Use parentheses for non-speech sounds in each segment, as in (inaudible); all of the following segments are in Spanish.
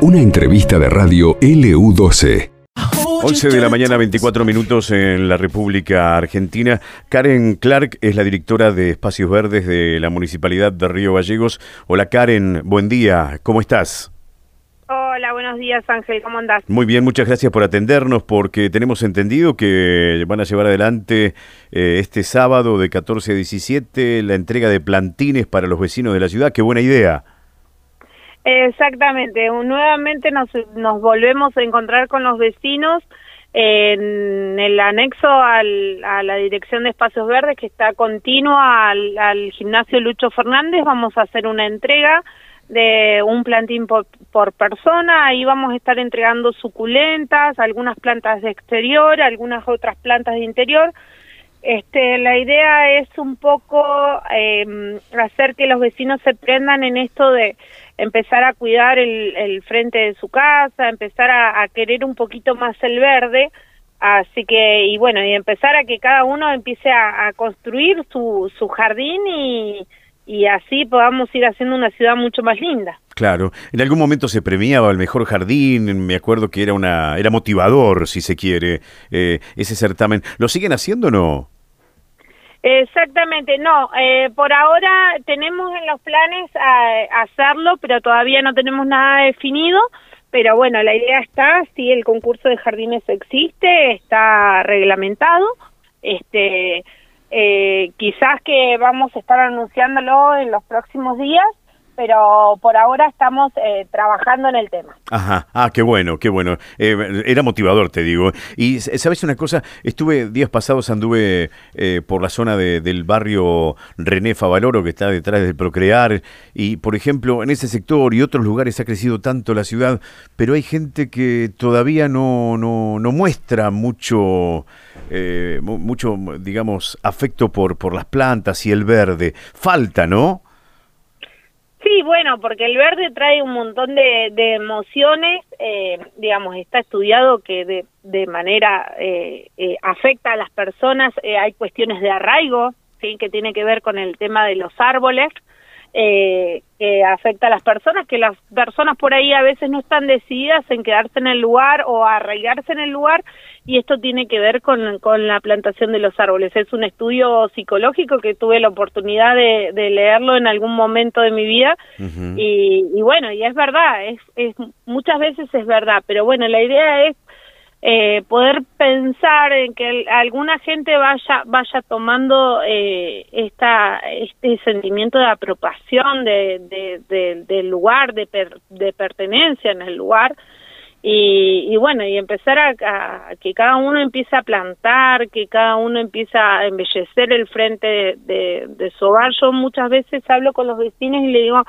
Una entrevista de radio LU12. 11 de la mañana, 24 minutos en la República Argentina. Karen Clark es la directora de Espacios Verdes de la Municipalidad de Río Gallegos. Hola Karen, buen día, ¿cómo estás? Hola, buenos días Ángel, ¿cómo andás? Muy bien, muchas gracias por atendernos porque tenemos entendido que van a llevar adelante eh, este sábado de 14 a 17 la entrega de plantines para los vecinos de la ciudad. Qué buena idea. Exactamente, nuevamente nos, nos volvemos a encontrar con los vecinos en el anexo al, a la Dirección de Espacios Verdes que está continua al, al gimnasio Lucho Fernández. Vamos a hacer una entrega de un plantín por, persona. Ahí vamos a estar entregando suculentas, algunas plantas de exterior, algunas otras plantas de interior. Este, la idea es un poco eh, hacer que los vecinos se prendan en esto de empezar a cuidar el, frente de su casa, empezar a, querer un poquito más el verde, así que, y bueno, y empezar a que cada uno empiece a, a construir su, su jardín y, y así podamos ir haciendo una ciudad mucho más linda. Claro, en algún momento se premiaba el mejor jardín, me acuerdo que era una era motivador, si se quiere, eh, ese certamen. ¿Lo siguen haciendo o no? Exactamente, no, eh, por ahora tenemos en los planes a, hacerlo, pero todavía no tenemos nada definido, pero bueno, la idea está, sí, el concurso de jardines existe, está reglamentado, este, eh, quizás que vamos a estar anunciándolo en los próximos días, pero por ahora estamos eh, trabajando en el tema. Ajá, ah, qué bueno, qué bueno. Eh, era motivador, te digo. Y sabes una cosa, estuve días pasados, anduve eh, por la zona de, del barrio René Favaloro, que está detrás del Procrear, y por ejemplo, en ese sector y otros lugares ha crecido tanto la ciudad, pero hay gente que todavía no, no, no muestra mucho, eh, mucho, digamos, afecto por, por las plantas y el verde. Falta, ¿no? Sí, bueno, porque el verde trae un montón de, de emociones, eh, digamos, está estudiado que de, manera eh, eh, afecta a las personas, eh, hay cuestiones de arraigo, ¿sí? que tiene que ver con el tema de los árboles, eh, que afecta a las personas, que las personas por ahí a veces no están decididas en quedarse en el lugar o arraigarse en el lugar y esto tiene que ver con, con la plantación de los árboles. Es un estudio psicológico que tuve la oportunidad de, de leerlo en algún momento de mi vida uh -huh. y, y, bueno, y es verdad, es, es muchas veces es verdad, pero bueno, la idea es eh, poder pensar en que alguna gente vaya vaya tomando eh, esta este sentimiento de apropiación de, de, de, del lugar de, per, de pertenencia en el lugar y, y bueno y empezar a, a, que cada uno empiece a plantar que cada uno empiece a embellecer el frente de, de, de su hogar. Yo muchas veces hablo con los vecinos y le digo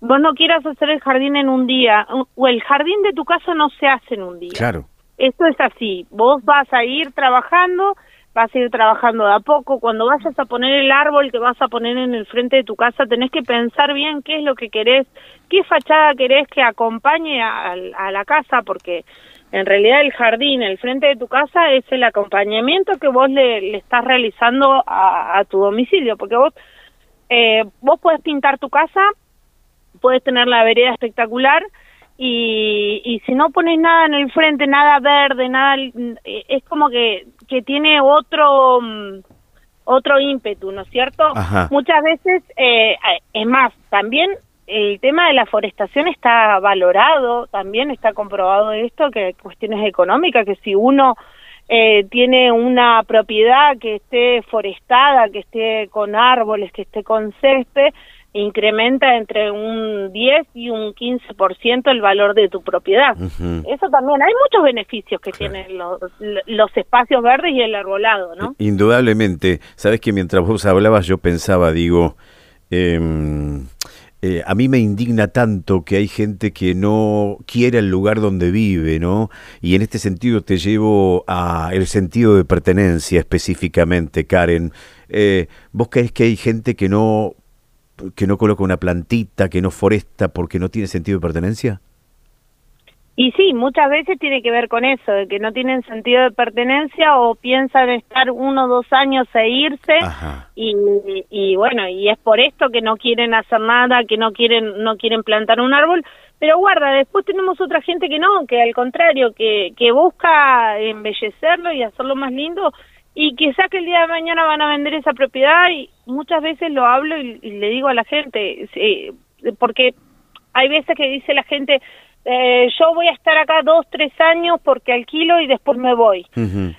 vos no quieras hacer el jardín en un día o el jardín de tu casa no se hace en un día claro. Esto es así, vos vas a ir trabajando, vas a ir trabajando de a poco, cuando vayas a poner el árbol que vas a poner en el frente de tu casa, tenés que pensar bien qué es lo que querés, qué fachada querés que acompañe a, la casa, porque en realidad el jardín, el frente de tu casa es el acompañamiento que vos le, le estás realizando a, a, tu domicilio, porque vos, eh, vos puedes pintar tu casa, puedes tener la vereda espectacular, y, y si no pones nada en el frente, nada verde, nada, es como que, que tiene otro, mm, otro ímpetu, ¿no es cierto? Ajá. Muchas veces, eh, es más, también el tema de la forestación está valorado, también está comprobado esto, que cuestiones económicas, que si uno eh, tiene una propiedad que esté forestada, que esté con árboles, que esté con césped, incrementa entre un 10 y un 15% el valor de tu propiedad. Uh -huh. Eso también, hay muchos beneficios que claro. tienen los, los, espacios verdes y el arbolado, ¿no? Indudablemente. Sabes que mientras vos hablabas yo pensaba, digo, eh, eh, a mí me indigna tanto que hay gente que no quiere el lugar donde vive, ¿no? Y en este sentido te llevo a el sentido de pertenencia específicamente, Karen. Eh, ¿Vos crees que hay gente que no que no coloca una plantita, que no foresta porque no tiene sentido de pertenencia? Y sí, muchas veces tiene que ver con eso, de que no tienen sentido de pertenencia o piensan estar uno o dos años e irse y, y, bueno, y es por esto que no quieren hacer nada, que no quieren no quieren plantar un árbol, pero guarda, después tenemos otra gente que no, que al contrario, que, que busca embellecerlo y hacerlo más lindo y quizá que el día de mañana van a vender esa propiedad y muchas veces lo hablo y, le digo a la gente, porque hay veces que dice la gente, eh, yo voy a estar acá dos, tres años porque alquilo y después me voy.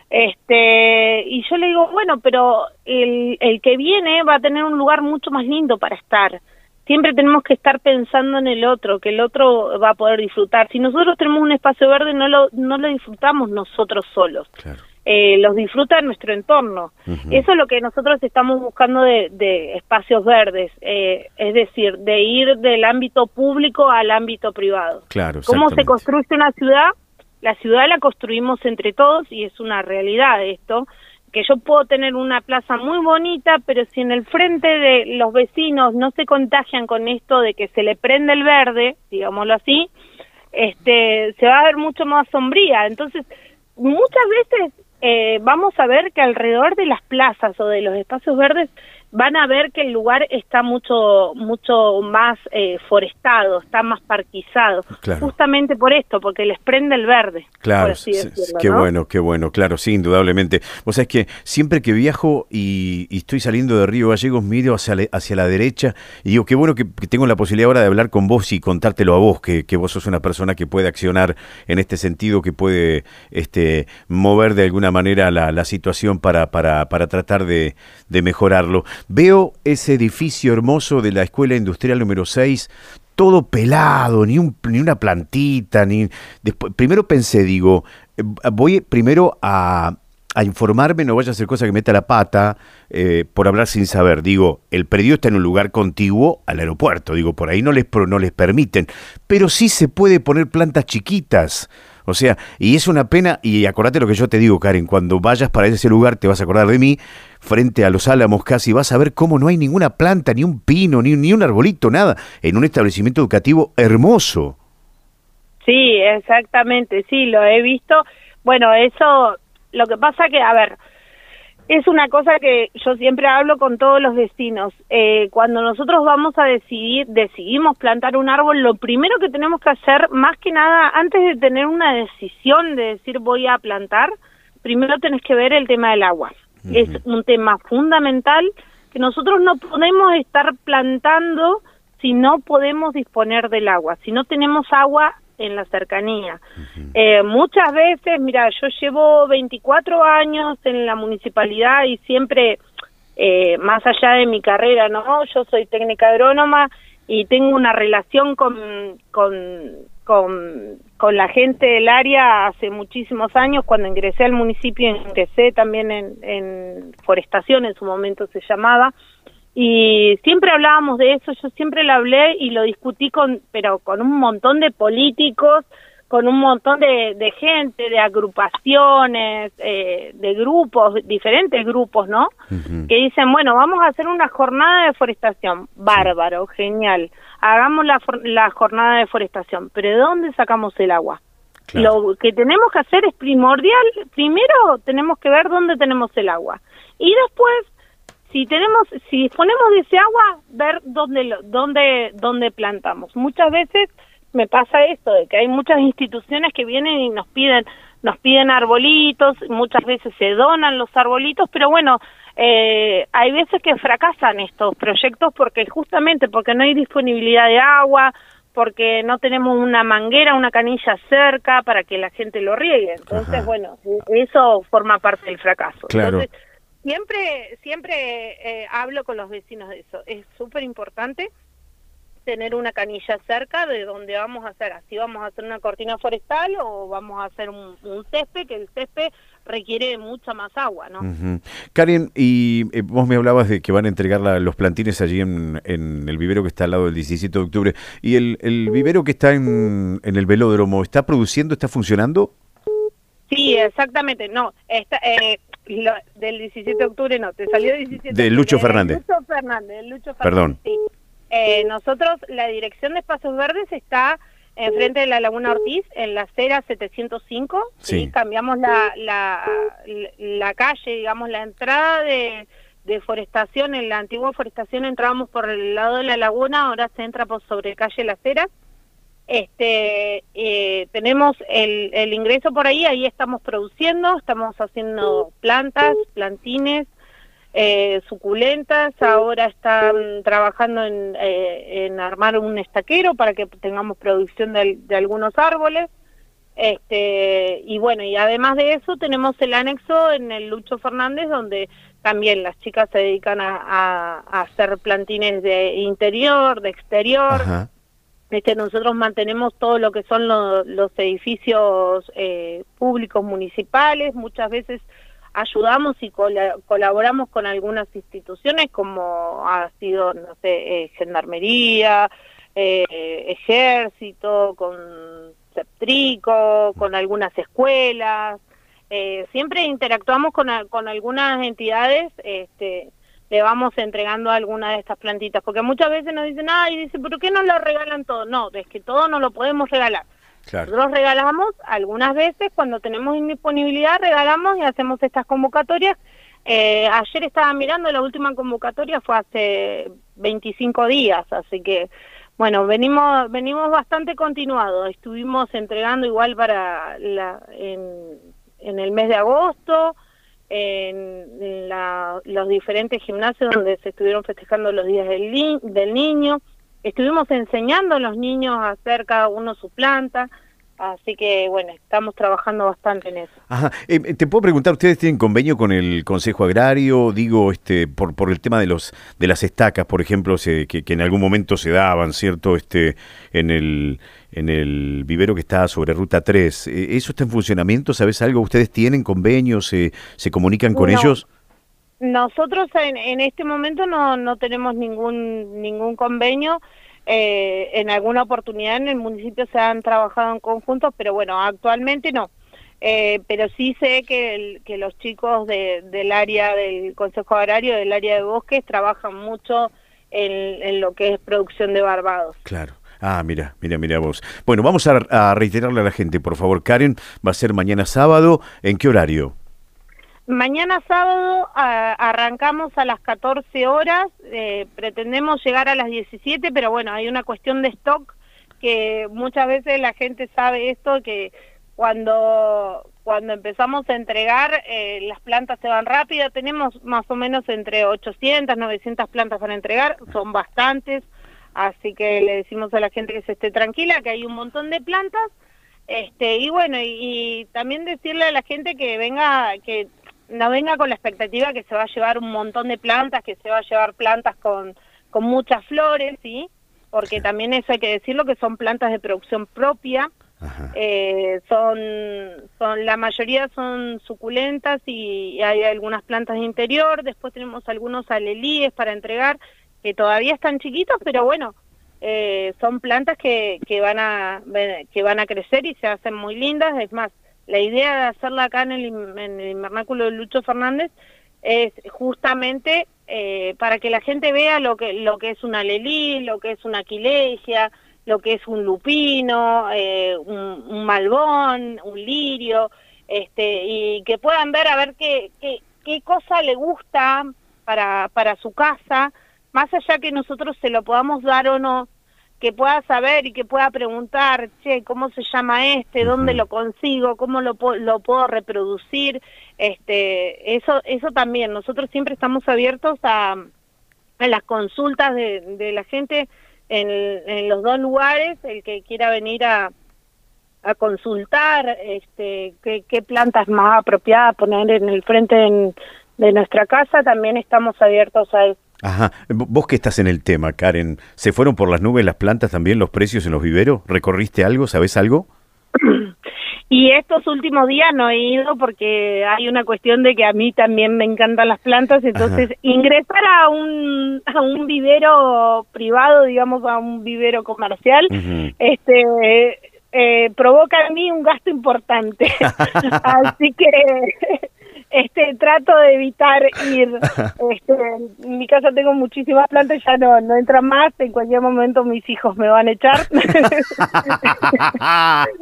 este Y yo le digo, bueno, pero el, el que viene va a tener un lugar mucho más lindo para estar. Siempre tenemos que estar pensando en el otro, que el otro va a poder disfrutar. Si nosotros tenemos un espacio verde, no lo, no lo disfrutamos nosotros solos. Claro eh, los disfruta nuestro entorno. Eso es lo que nosotros estamos buscando de, espacios verdes, eh, es decir, de ir del ámbito público al ámbito privado. Claro, ¿Cómo se construye una ciudad? La ciudad la construimos entre todos y es una realidad esto, que yo puedo tener una plaza muy bonita, pero si en el frente de los vecinos no se contagian con esto de que se le prende el verde, digámoslo así, este, se va a ver mucho más sombría. Entonces, muchas veces eh, vamos a ver que alrededor de las plazas o de los espacios verdes van a ver que el lugar está mucho mucho más eh, forestado, está más parquizado, justamente por esto, porque les prende el verde. Claro, qué bueno, qué bueno, claro, sí, indudablemente. O sea, es que siempre que viajo y, estoy saliendo de Río Gallegos, miro hacia la, hacia la derecha y digo, qué bueno que, tengo la posibilidad ahora de hablar con vos y contártelo a vos, que, que, vos sos una persona que puede accionar en este sentido, que puede este, mover de alguna manera la, la situación para, para, para tratar de, de mejorarlo. Veo ese edificio hermoso de la Escuela Industrial número 6, todo pelado, ni, un, ni una plantita, ni... Después, primero pensé, digo, eh, voy primero a, informarme, no vaya a hacer cosa que meta la pata eh, por hablar sin saber. Digo, el predio está en un lugar contiguo al aeropuerto, digo, por ahí no les, no les permiten, pero sí se puede poner plantas chiquitas. O sea, y es una pena, y acordate lo que yo te digo, Karen, cuando vayas para ese lugar te vas a acordar de mí, frente a los álamos casi, vas a ver cómo no hay ninguna planta, ni un pino, ni, ni un arbolito, nada, en un establecimiento educativo hermoso. Sí, exactamente, sí, lo he visto. Bueno, eso, lo que pasa que, a ver, es una cosa que yo siempre hablo con todos los vecinos. Eh, cuando nosotros vamos a decidir, decidimos plantar un árbol, lo primero que tenemos que hacer, más que nada, antes de tener una decisión de decir voy a plantar, primero tenés que ver el tema del agua. Es un tema fundamental que nosotros no podemos estar plantando si no podemos disponer del agua. Si no tenemos agua, en la cercanía. Eh, muchas veces, mira, yo llevo 24 años en la municipalidad y siempre, eh, más allá de mi carrera, ¿no? Yo soy técnica agrónoma y tengo una relación con, con, con, con la gente del área hace muchísimos años. Cuando ingresé al municipio, ingresé también en, en forestación, en su momento se llamaba y siempre hablábamos de eso, yo siempre lo hablé y lo discutí con, pero con un montón de políticos, con un montón de, de gente, de agrupaciones, eh, de grupos, diferentes grupos, ¿no? Que dicen, bueno, vamos a hacer una jornada de deforestación, bárbaro, genial, hagamos la, la jornada de deforestación, pero ¿de dónde sacamos el agua? Lo que tenemos que hacer es primordial, primero tenemos que ver dónde tenemos el agua. Y después si tenemos, si disponemos de ese agua, ver dónde, dónde, dónde plantamos. Muchas veces me pasa esto, de que hay muchas instituciones que vienen y nos piden, nos piden arbolitos, muchas veces se donan los arbolitos, pero bueno, eh, hay veces que fracasan estos proyectos porque justamente porque no hay disponibilidad de agua, porque no tenemos una manguera, una canilla cerca para que la gente lo riegue. Entonces, bueno, eso forma parte del fracaso. Claro. Siempre, siempre eh, hablo con los vecinos de eso. Es súper importante tener una canilla cerca de donde vamos a hacer, así vamos a hacer una cortina forestal o vamos a hacer un, césped, que el césped requiere mucha más agua, ¿no? Karen, y eh, vos me hablabas de que van a entregar los plantines allí en, el vivero que está al lado del 17 de octubre, y el, el vivero que está en, en el velódromo, ¿está produciendo, está funcionando? Sí, exactamente, no, está... Eh, del 17 de octubre no, te salió 17 de Lucho Fernández. Lucho Fernández, Lucho Fernández. Perdón. Eh, nosotros, la Dirección de Espacios Verdes está enfrente de la Laguna Ortiz, en la acera 705, Sí. cambiamos la, la, la calle, digamos, la entrada de, de forestación, en la antigua forestación entrábamos por el lado de la laguna, ahora se entra por sobre calle Las Heras. Este, eh, tenemos el, el ingreso por ahí, ahí estamos produciendo, estamos haciendo plantas, plantines, eh, suculentas, ahora están trabajando en, eh, en armar un estaquero para que tengamos producción de, algunos árboles. Este, y bueno, y además de eso tenemos el anexo en el Lucho Fernández donde también las chicas se dedican a, a- hacer plantines de interior, de exterior. Este, nosotros mantenemos todo lo que son lo- los edificios eh, públicos municipales, muchas veces ayudamos y cola- colaboramos con algunas instituciones como ha sido, no sé, eh, Gendarmería, eh, Ejército, con Septrico, con algunas escuelas. Eh, siempre interactuamos con, con algunas entidades, este, le vamos entregando alguna de estas plantitas, porque muchas veces nos dicen, ay, dice, ¿por qué no lo regalan todo? No, es que todo no lo podemos regalar. Claro. Nosotros regalamos algunas veces, cuando tenemos indisponibilidad, regalamos y hacemos estas convocatorias. Eh, ayer estaba mirando, la última convocatoria fue hace 25 días, así que, bueno, venimos venimos bastante continuados. Estuvimos entregando igual para la, en, en el mes de agosto, en la- los diferentes gimnasios donde se estuvieron festejando los días del, del niño. Estuvimos enseñando a los niños a hacer cada uno su planta, así que bueno, estamos trabajando bastante en eso. Ajá. Eh, te puedo preguntar, ¿ustedes tienen convenio con el Consejo Agrario? Digo, este, por, por el tema de los de las estacas, por ejemplo, se- que, que en algún momento se daban, ¿cierto? Este, en el en el vivero que está sobre Ruta 3. Eh, ¿Eso está en funcionamiento? ¿Sabes algo? ¿Ustedes tienen convenios? ¿Se, se comunican con No. ellos? Nosotros en, en este momento no, no tenemos ningún ningún convenio. Eh, en alguna oportunidad en el municipio se han trabajado en conjuntos, pero bueno, actualmente no. Eh, pero sí sé que, el- que los chicos de- del área del Consejo Agrario, del área de bosques, trabajan mucho en, en lo que es producción de barbados. Claro. Ah, mira, mira, mira vos. Bueno, vamos a, a reiterarle a la gente, por favor, Karen, va a ser mañana sábado. ¿En qué horario? Mañana sábado arrancamos a las 14 horas, eh, pretendemos llegar a las 17, pero bueno, hay una cuestión de stock que muchas veces la gente sabe esto, que cuando, cuando empezamos a entregar eh, las plantas se van rápido, tenemos más o menos entre 800, 900 plantas para entregar, son bastantes, así que le decimos a la gente que se esté tranquila, que hay un montón de plantas. Este, y bueno, y, y también decirle a la gente que venga, que no venga con la expectativa que se va a llevar un montón de plantas, que se va a llevar plantas con, con muchas flores, ¿sí? Porque también eso hay que decirlo, que son plantas de producción propia, eh, son, son, la mayoría son suculentas y hay algunas plantas de interior, después tenemos algunos alelíes para entregar, que todavía están chiquitos, pero bueno, eh, son plantas que, que van a que van a crecer y se hacen muy lindas. Es más la idea de hacerla acá en el, en el invernáculo de Lucho Fernández es justamente eh, para que la gente vea lo que lo que es una lelí, lo que es una aquilegia, lo que es un lupino, eh, un, un malbón, un lirio, este y que puedan ver a ver qué qué, qué cosa le gusta para para su casa más allá que nosotros se lo podamos dar o no, que pueda saber y que pueda preguntar, che, ¿cómo se llama este? ¿Dónde lo consigo? ¿Cómo lo, lo puedo reproducir? Este, eso, eso también, nosotros siempre estamos abiertos a, a las consultas de, de la gente en, en los dos lugares, el que quiera venir a, a consultar este, qué, qué plantas más apropiadas poner en el frente en- de nuestra casa, también estamos abiertos a eso. Ajá. Vos que estás en el tema, Karen, ¿se fueron por las nubes las plantas también, los precios en los viveros? ¿Recorriste algo? ¿Sabés algo? (clears throat) Y estos últimos días no he ido porque hay una cuestión de que a mí también me encantan las plantas, entonces ingresar a un, a un vivero privado, digamos, a un vivero comercial, este eh, provoca en mí un gasto importante. (laughs) (laughs) Así que este trato de evitar ir. (laughs) Este, en mi casa tengo muchísimas plantas ya no, no entran más. En cualquier momento mis hijos me van a echar. (laughs)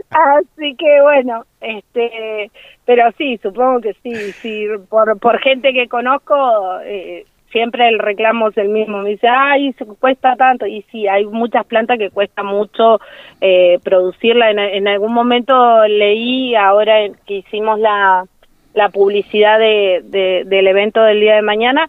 Así que bueno, este, pero sí, supongo que sí, sí, por, por gente que conozco, eh, siempre el reclamo es el mismo. Me dice, ay, se cuesta tanto. Y sí, hay muchas plantas que cuesta mucho eh, producirla. En, en, algún momento leí, ahora que hicimos la, la publicidad de, de, del evento del día de mañana,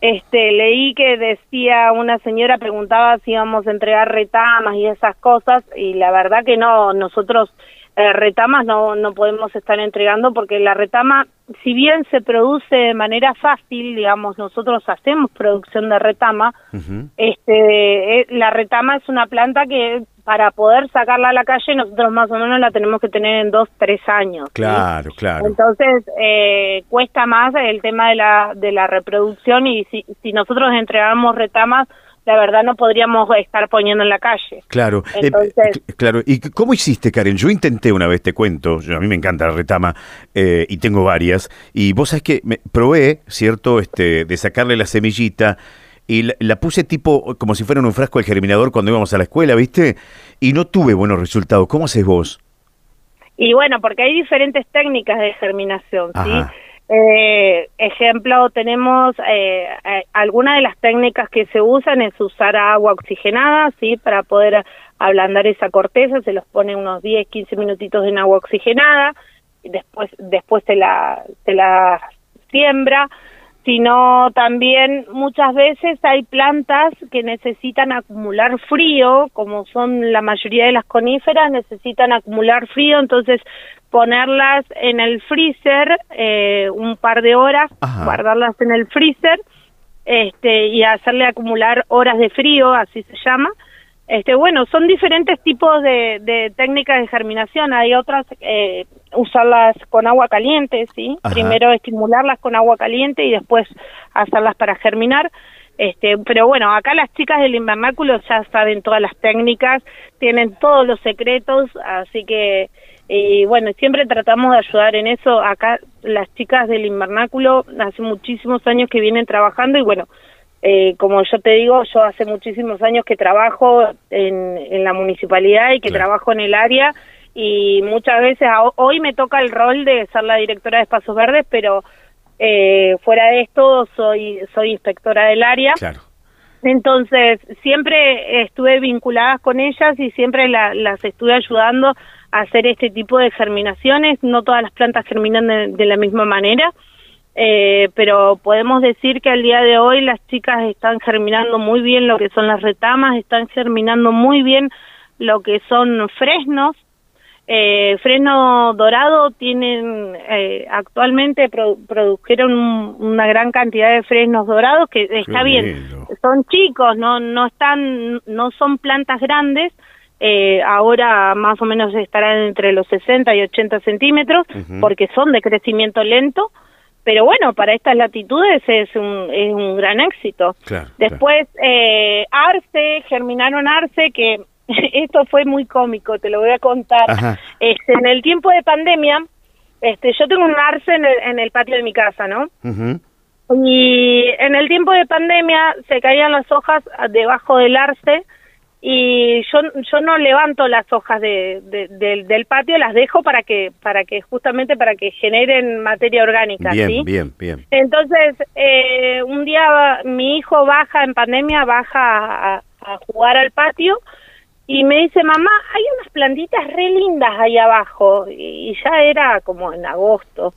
este, leí que decía una señora, preguntaba si íbamos a entregar retamas y esas cosas, y la verdad que no, nosotros eh, retamas no, no podemos estar entregando porque la retama, si bien se produce de manera fácil, digamos, nosotros hacemos producción de retama, este, eh, la retama es una planta que para poder sacarla a la calle nosotros más o menos la tenemos que tener en dos, tres años. Claro, claro. Entonces eh, cuesta más el tema de la, de la reproducción y si, si nosotros entregamos retamas la verdad no podríamos estar poniendo en la calle. Claro, eh, Entonces, claro. ¿Y cómo hiciste, Karen? Yo intenté una vez, te cuento, a mí me encanta la retama eh, y tengo varias, y vos sabés que me probé, ¿cierto?, este, de sacarle la semillita y la, puse tipo como si fuera en un frasco de germinador cuando íbamos a la escuela, ¿viste? Y no tuve buenos resultados. ¿Cómo haces vos? Y bueno, porque hay diferentes técnicas de germinación, ¿sí? Eh, ejemplo, tenemos eh, eh, algunas de las técnicas que se usan es usar agua oxigenada, ¿sí? Para poder ablandar esa corteza, se los pone unos 10, 15 minutitos en agua oxigenada, y después, después se la, se la siembra, sino también muchas veces hay plantas que necesitan acumular frío, como son la mayoría de las coníferas, necesitan acumular frío, entonces ponerlas en el freezer eh, un par de horas, guardarlas en el freezer este, y hacerle acumular horas de frío, así se llama, este, bueno, son diferentes tipos de, técnicas de germinación. Hay otras, eh, usarlas con agua caliente, ¿sí? Primero estimularlas con agua caliente y después hacerlas para germinar. Este, pero bueno, acá las chicas del invernáculo ya saben todas las técnicas, tienen todos los secretos, así que, y bueno, siempre tratamos de ayudar en eso. Acá las chicas del invernáculo hace muchísimos años que vienen trabajando y bueno, eh, como yo te digo, yo hace muchísimos años que trabajo en, en la municipalidad y que trabajo en el área y muchas veces hoy me toca el rol de ser la directora de espacios verdes, pero eh, fuera de esto soy soy inspectora del área. Entonces siempre estuve vinculada con ellas y siempre las estuve ayudando a hacer este tipo de germinaciones. No todas las plantas germinan de la misma manera eh, pero podemos decir que al día de hoy las chicas están germinando muy bien lo que son las retamas, están germinando muy bien lo que son fresnos. Eh, fresno dorado tienen eh, actualmente produjeron una gran cantidad de fresnos dorados que está bien, son chicos, no no están no son plantas grandes, eh, ahora más o menos estarán entre los 60 y 80 centímetros porque son de crecimiento lento pero bueno, para estas latitudes es un, es un gran éxito. Después, Eh, Arce, germinaron Arce, que (laughs) esto fue muy cómico, te lo voy a contar. Este, en el tiempo de pandemia, este, yo tengo un Arce en el, en el patio de mi casa, ¿no? Y en el tiempo de pandemia se caían las hojas debajo del Arce y yo yo no levanto las hojas de, del patio las dejo para que para que justamente para que generen materia orgánica bien bien bien. Entonces eh, un día mi hijo baja en pandemia baja a, a jugar al patio y me dice, mamá, hay unas plantitas re lindas ahí abajo. Y, ya era como en agosto.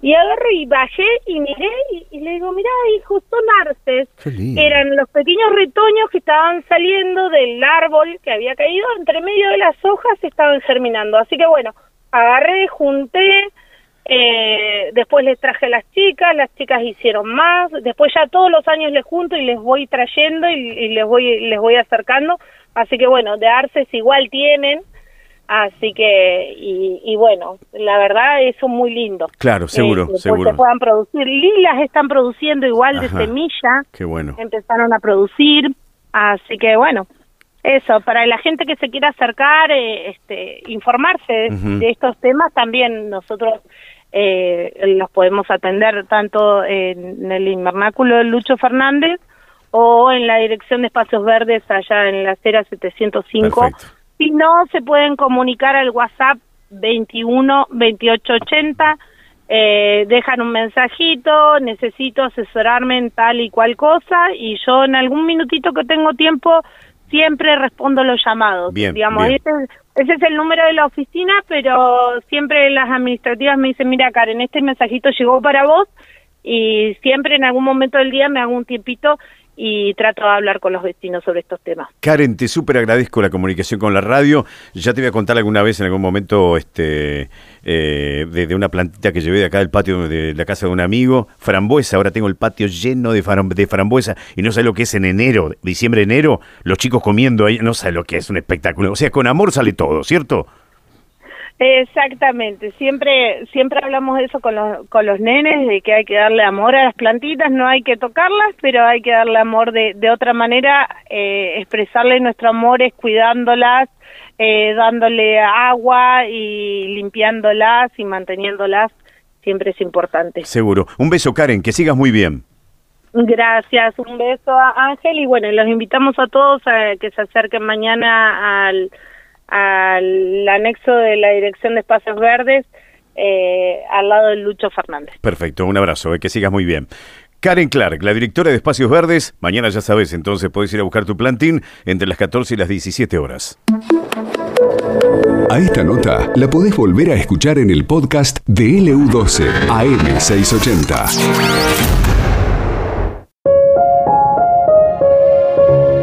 Y agarro y bajé y miré y, le digo, mira, hijo, son arces. Eran los pequeños retoños que estaban saliendo del árbol que había caído. Entre medio de las hojas estaban germinando. Así que bueno, agarré, junté. Eh, después les traje a las chicas, las chicas hicieron más, después ya todos los años les junto y les voy trayendo y, y les voy les voy acercando Así que bueno, de Arces igual tienen, así que, y, bueno, la verdad eso es muy lindo. Claro, seguro, eh, seguro. Se puedan producir. Lilas están produciendo igual de semilla. Qué bueno. Empezaron a producir, así que bueno, eso, para la gente que se quiera acercar, eh, este, informarse de estos temas, también nosotros eh, los podemos atender tanto en el invernáculo de Lucho Fernández o en la Dirección de Espacios Verdes allá en la acera 705. Si no, se pueden comunicar al WhatsApp 21 28 80 eh, dejan un mensajito, necesito asesorarme en tal y cual cosa y yo en algún minutito que tengo tiempo siempre respondo los llamados. Bien, Digamos, Ese, ese, es el número de la oficina, pero siempre las administrativas me dicen, mira Karen, este mensajito llegó para vos y siempre en algún momento del día me hago un tiempito y trato de hablar con los vecinos sobre estos temas. Karen, te súper agradezco la comunicación con la radio. Ya te voy a contar alguna vez en algún momento este eh, de, una plantita que llevé de acá del patio de la casa de un amigo, frambuesa. Ahora tengo el patio lleno de, frambuesa y no sé lo que es en enero, diciembre, enero, los chicos comiendo ahí, no sé lo que es un espectáculo. O sea, con amor sale todo, ¿cierto? Exactamente, siempre siempre hablamos de eso con los, con los nenes, de que hay que darle amor a las plantitas, no hay que tocarlas, pero hay que darle amor de, de otra manera, eh, expresarle nuestro amor es cuidándolas, eh, dándole agua y limpiándolas y manteniéndolas, siempre es importante. Seguro. Un beso Karen, que sigas muy bien. Gracias, un beso a Ángel y bueno, los invitamos a todos a que se acerquen mañana al al anexo de la Dirección de Espacios Verdes, eh, al lado de Lucho Fernández. Perfecto, un abrazo, eh, que sigas muy bien. Karen Clark, la directora de Espacios Verdes, mañana ya sabes, entonces puedes ir a buscar tu plantín entre las 14 y las 17 horas. A esta nota la podés volver a escuchar en el podcast de LU12 AM680.